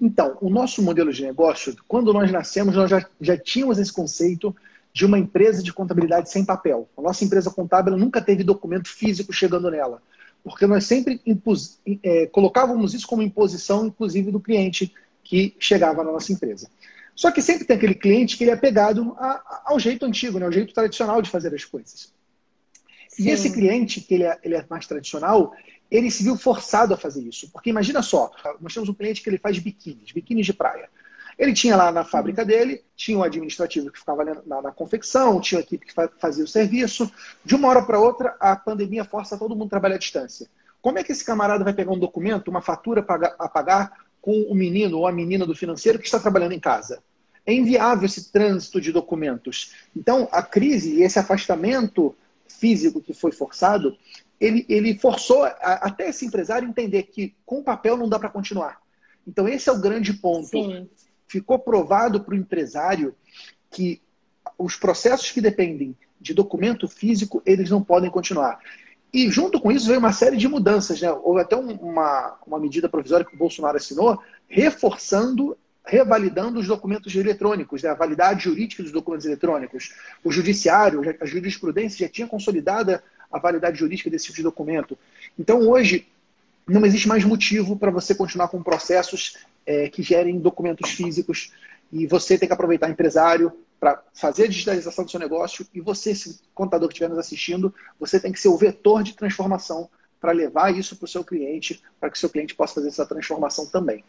Então, o nosso modelo de negócio, quando nós nascemos, nós já, já tínhamos esse conceito de uma empresa de contabilidade sem papel. A nossa empresa contábil nunca teve documento físico chegando nela, porque nós sempre impus, é, colocávamos isso como imposição, inclusive, do cliente que chegava na nossa empresa. Só que sempre tem aquele cliente que ele é pegado a, ao jeito antigo, né, ao jeito tradicional de fazer as coisas. Sim. E esse cliente, que ele é, ele é mais tradicional, ele se viu forçado a fazer isso. Porque imagina só, nós temos um cliente que ele faz biquínis, biquínis de praia. Ele tinha lá na fábrica uhum. dele, tinha um administrativo que ficava na, na, confecção, tinha uma equipe que fazia o serviço. De uma hora para outra, a pandemia força todo mundo a trabalhar à distância. Como é que esse camarada vai pegar um documento, uma fatura a pagar com o menino ou a menina do financeiro que está trabalhando em casa? É inviável esse trânsito de documentos. Então, a crise e esse afastamento físico que foi forçado, ele, ele forçou a, até esse empresário entender que com papel não dá para continuar. Então, esse é o grande ponto. Sim. Ficou provado para o empresário que os processos que dependem de documento físico, eles não podem continuar. E junto com isso veio uma série de mudanças. Né? Houve até uma, uma medida provisória que o Bolsonaro assinou, reforçando, revalidando os documentos eletrônicos, né? a validade jurídica dos documentos eletrônicos. O judiciário, a jurisprudência já tinha consolidada a validade jurídica desse tipo de documento. Então, hoje, não existe mais motivo para você continuar com processos é, que gerem documentos físicos e você tem que aproveitar empresário para fazer a digitalização do seu negócio e você, esse contador que estiver nos assistindo, você tem que ser o vetor de transformação para levar isso para o seu cliente, para que o seu cliente possa fazer essa transformação também.